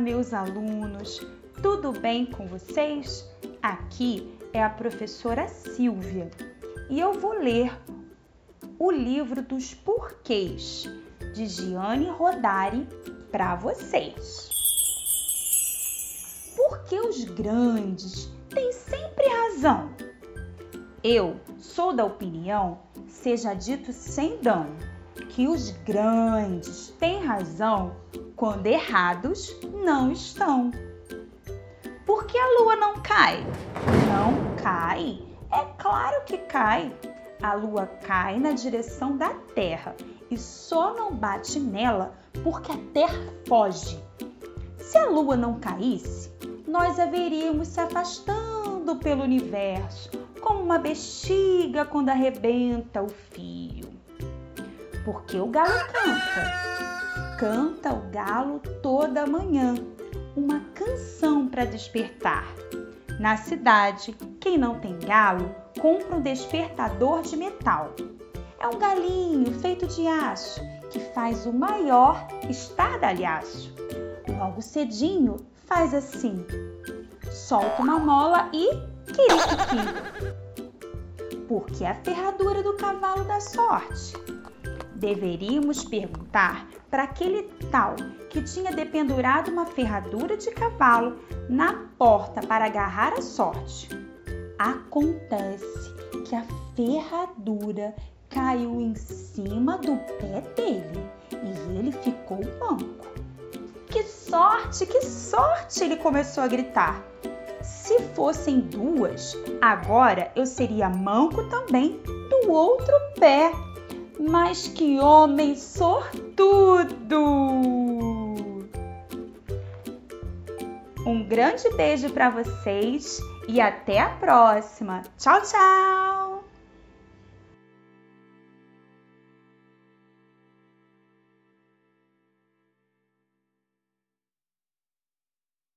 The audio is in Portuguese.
meus alunos! Tudo bem com vocês? Aqui é a professora Silvia e eu vou ler o livro dos porquês de Gianni Rodari para vocês. Por que os grandes têm sempre razão? Eu sou da opinião, seja dito sem dano, que os grandes têm razão quando errados não estão. Por que a lua não cai? Não cai? É claro que cai. A lua cai na direção da Terra e só não bate nela porque a Terra foge. Se a lua não caísse, nós haveríamos se afastando pelo universo, como uma bexiga quando arrebenta o fio. Porque o galo canta. Canta o galo toda manhã uma canção para despertar. Na cidade, quem não tem galo compra um despertador de metal. É um galinho feito de aço que faz o maior estardalhaço. Logo cedinho faz assim: solta uma mola e quiriquiqui. Porque a ferradura do cavalo da sorte. Deveríamos perguntar para aquele tal que tinha dependurado uma ferradura de cavalo na porta para agarrar a sorte. Acontece que a ferradura caiu em cima do pé dele e ele ficou manco. Que sorte, que sorte! Ele começou a gritar. Se fossem duas, agora eu seria manco também do outro pé. Mas que homem sortudo! Um grande beijo para vocês e até a próxima. Tchau, tchau!